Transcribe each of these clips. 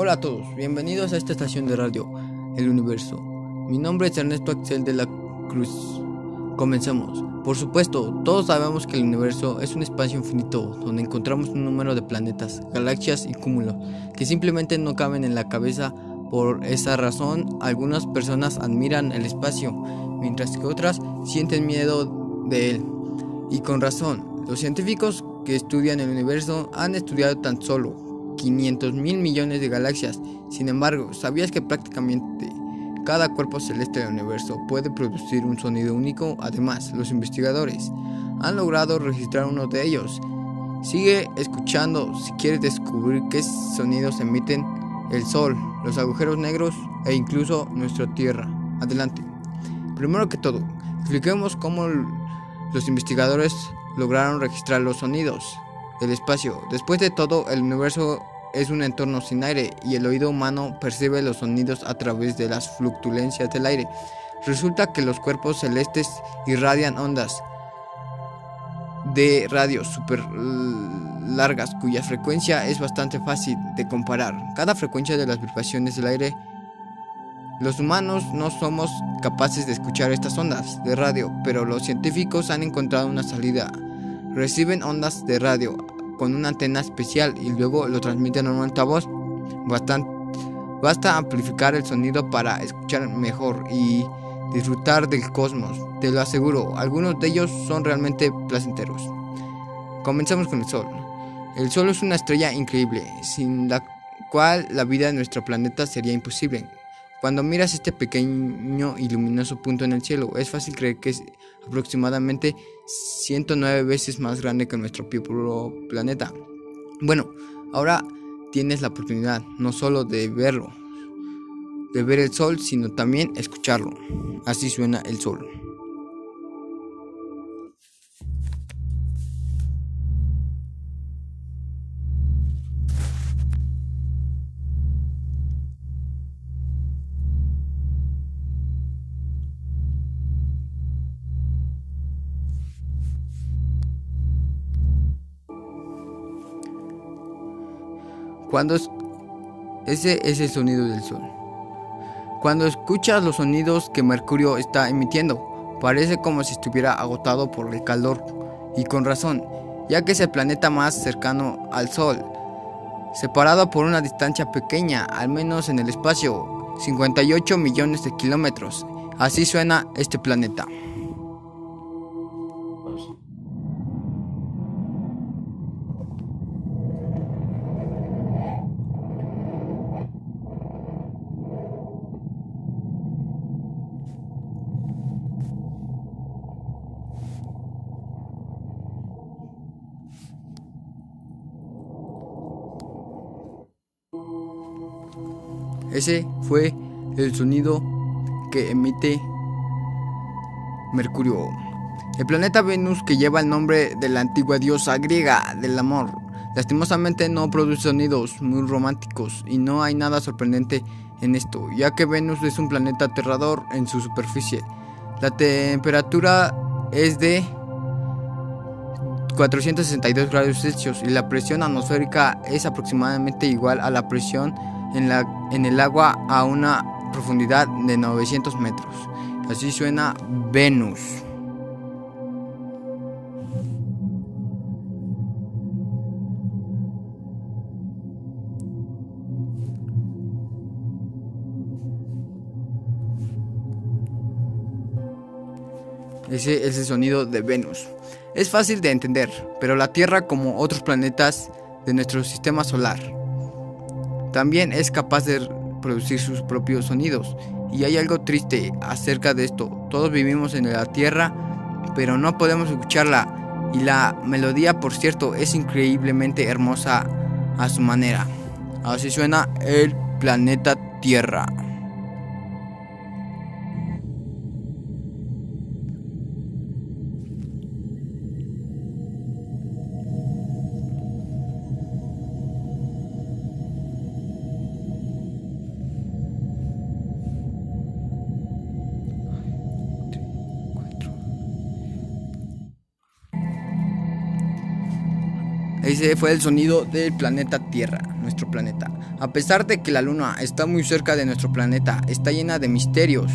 Hola a todos, bienvenidos a esta estación de radio, El Universo. Mi nombre es Ernesto Axel de la Cruz. Comencemos. Por supuesto, todos sabemos que el universo es un espacio infinito donde encontramos un número de planetas, galaxias y cúmulos que simplemente no caben en la cabeza. Por esa razón, algunas personas admiran el espacio, mientras que otras sienten miedo de él. Y con razón, los científicos que estudian el universo han estudiado tan solo 500 mil millones de galaxias. Sin embargo, ¿sabías que prácticamente cada cuerpo celeste del universo puede producir un sonido único? Además, los investigadores han logrado registrar uno de ellos. Sigue escuchando si quieres descubrir qué sonidos emiten el Sol, los agujeros negros e incluso nuestra Tierra. Adelante. Primero que todo, expliquemos cómo los investigadores lograron registrar los sonidos del espacio. Después de todo, el universo es un entorno sin aire y el oído humano percibe los sonidos a través de las fluctuancias del aire. Resulta que los cuerpos celestes irradian ondas de radio super largas cuya frecuencia es bastante fácil de comparar. Cada frecuencia de las vibraciones del aire los humanos no somos capaces de escuchar estas ondas de radio, pero los científicos han encontrado una salida. Reciben ondas de radio con una antena especial y luego lo transmiten a un altavoz. basta amplificar el sonido para escuchar mejor y disfrutar del cosmos. Te lo aseguro, algunos de ellos son realmente placenteros. Comencemos con el Sol. El Sol es una estrella increíble, sin la cual la vida en nuestro planeta sería imposible. Cuando miras este pequeño y luminoso punto en el cielo, es fácil creer que es aproximadamente 109 veces más grande que nuestro propio planeta. Bueno, ahora tienes la oportunidad no solo de verlo, de ver el sol, sino también escucharlo. Así suena el sol. Cuando es, ese es el sonido del sol. Cuando escuchas los sonidos que Mercurio está emitiendo, parece como si estuviera agotado por el calor. Y con razón, ya que es el planeta más cercano al Sol, separado por una distancia pequeña, al menos en el espacio, 58 millones de kilómetros. Así suena este planeta. Ese fue el sonido que emite Mercurio. El planeta Venus, que lleva el nombre de la antigua diosa griega del amor, lastimosamente no produce sonidos muy románticos y no hay nada sorprendente en esto, ya que Venus es un planeta aterrador en su superficie. La temperatura es de 462 grados Celsius y la presión atmosférica es aproximadamente igual a la presión en, la, en el agua a una profundidad de 900 metros. Así suena Venus. Ese es el sonido de Venus. Es fácil de entender, pero la Tierra, como otros planetas de nuestro sistema solar, también es capaz de producir sus propios sonidos. Y hay algo triste acerca de esto. Todos vivimos en la Tierra, pero no podemos escucharla. Y la melodía, por cierto, es increíblemente hermosa a su manera. Así suena el planeta Tierra. Ese fue el sonido del planeta Tierra, nuestro planeta. A pesar de que la Luna está muy cerca de nuestro planeta, está llena de misterios.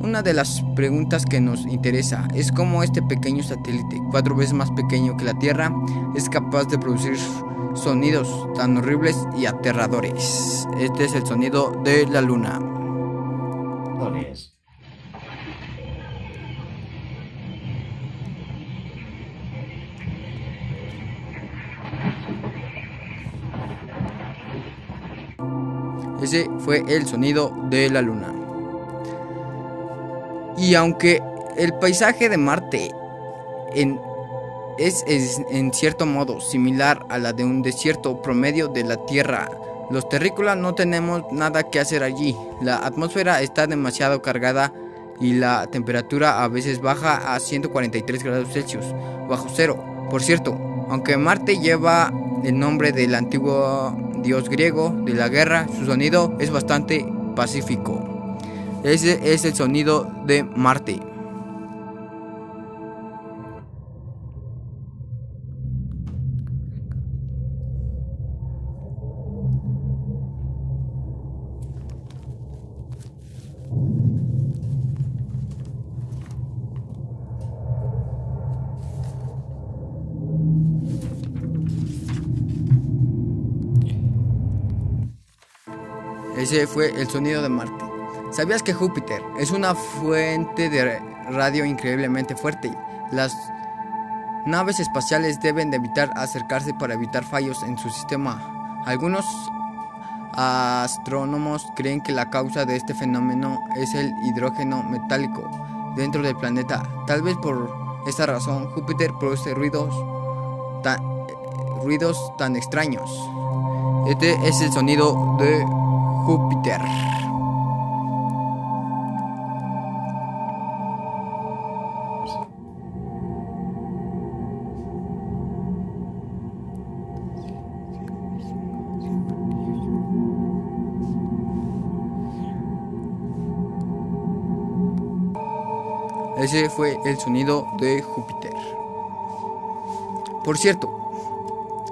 Una de las preguntas que nos interesa es cómo este pequeño satélite, cuatro veces más pequeño que la Tierra, es capaz de producir sonidos tan horribles y aterradores. Este es el sonido de la Luna. Ese fue el sonido de la luna. Y aunque el paisaje de Marte es, en cierto modo similar a la de un desierto promedio de la Tierra, los terrícolas no tenemos nada que hacer allí. La atmósfera está demasiado cargada y la temperatura a veces baja a 143 grados Celsius, bajo cero. Por cierto, aunque Marte lleva el nombre del antiguo dios griego de la guerra, su sonido es bastante pacífico. Ese es el sonido de Marte. Ese fue el sonido de Marte. ¿Sabías que Júpiter es una fuente de radio increíblemente fuerte? Las naves espaciales deben de evitar acercarse para evitar fallos en su sistema. Algunos astrónomos creen que la causa de este fenómeno es el hidrógeno metálico dentro del planeta. Tal vez por esta razón Júpiter produce ruidos tan, ruidos tan extraños. Este es el sonido de Júpiter. Ese fue el sonido de Júpiter. Por cierto,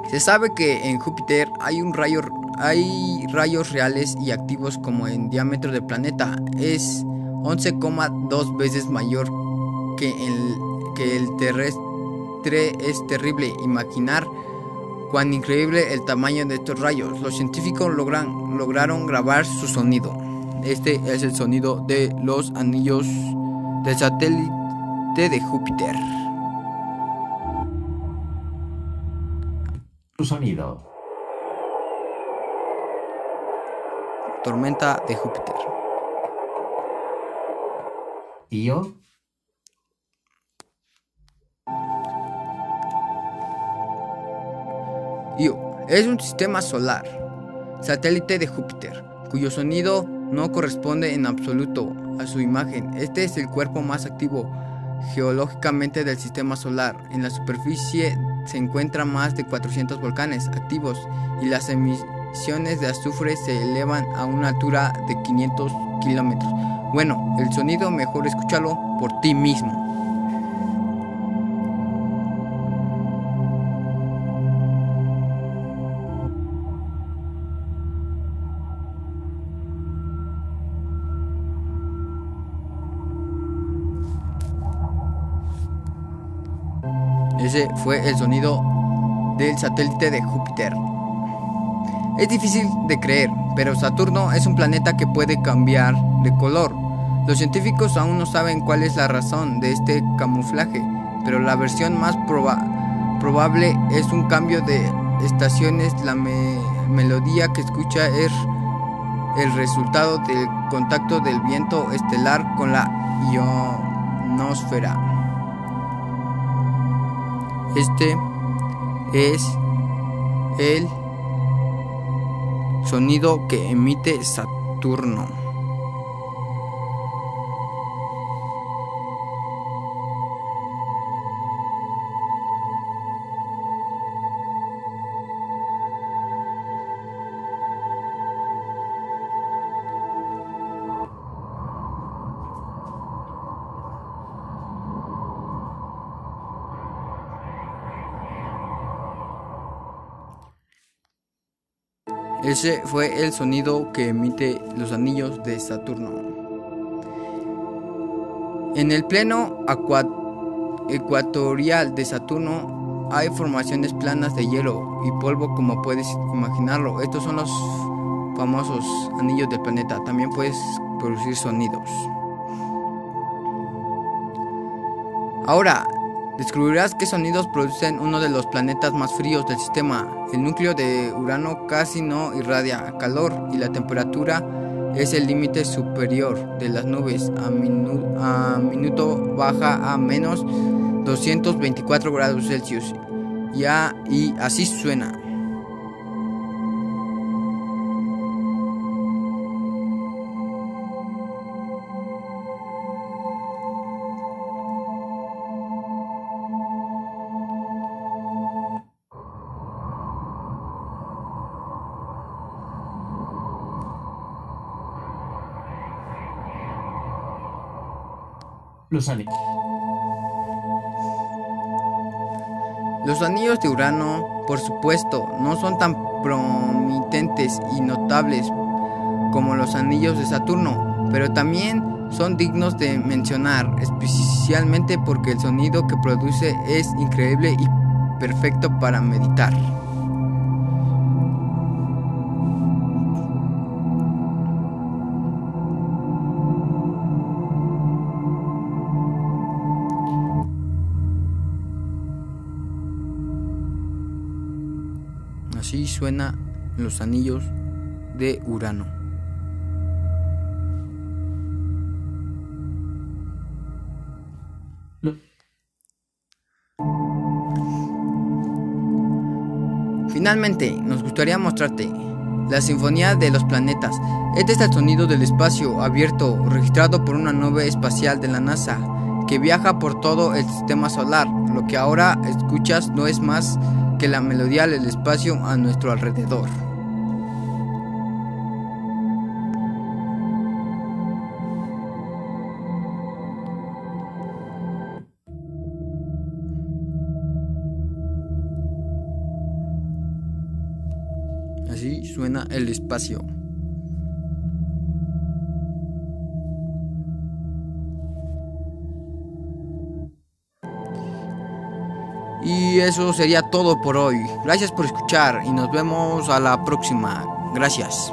se sabe que en Júpiter hay un rayo hay rayos reales y activos como en diámetro del planeta. Es 11,2 veces mayor que el, que el terrestre. Es terrible imaginar cuán increíble el tamaño de estos rayos. Los científicos logran, lograron grabar su sonido. Este es el sonido de los anillos del satélite de Júpiter. Su sonido. Tormenta de Júpiter. ¿Io? Io es un sistema solar, satélite de Júpiter, cuyo sonido no corresponde en absoluto a su imagen. Este es el cuerpo más activo geológicamente del sistema solar. En la superficie se encuentran más de 400 volcanes activos y las emisiones emisiones de azufre se elevan a una altura de 500 kilómetros. Bueno, el sonido mejor escúchalo por ti mismo. Ese fue el sonido del satélite de Júpiter. Es difícil de creer, pero Saturno es un planeta que puede cambiar de color. Los científicos aún no saben cuál es la razón de este camuflaje, pero la versión más probable es un cambio de estaciones. La melodía que escucha es el resultado del contacto del viento estelar con la ionosfera. Este es el sonido que emite Saturno. Ese fue el sonido que emite los anillos de Saturno. En el pleno ecuatorial de Saturno hay formaciones planas de hielo y polvo como puedes imaginarlo. Estos son los famosos anillos del planeta. También puedes producir sonidos. Ahora, descubrirás qué sonidos producen uno de los planetas más fríos del sistema. El núcleo de Urano casi no irradia calor y la temperatura es el límite superior de las nubes. A, minuto baja a menos 224 grados Celsius. Ya, y así suena. Los anillos. Los anillos de Urano, por supuesto, no son tan promitentes y notables como los anillos de Saturno, pero también son dignos de mencionar, especialmente porque el sonido que produce es increíble y perfecto para meditar. Suena los anillos de Urano. Finalmente, nos gustaría mostrarte la Sinfonía de los Planetas. Este es el sonido del espacio abierto registrado por una nube espacial de la NASA que viaja por todo el sistema solar. Lo que ahora escuchas no es más que la melodía del espacio a nuestro alrededor. Así suena el espacio. Y eso sería todo por hoy. Gracias por escuchar y nos vemos a la próxima. Gracias.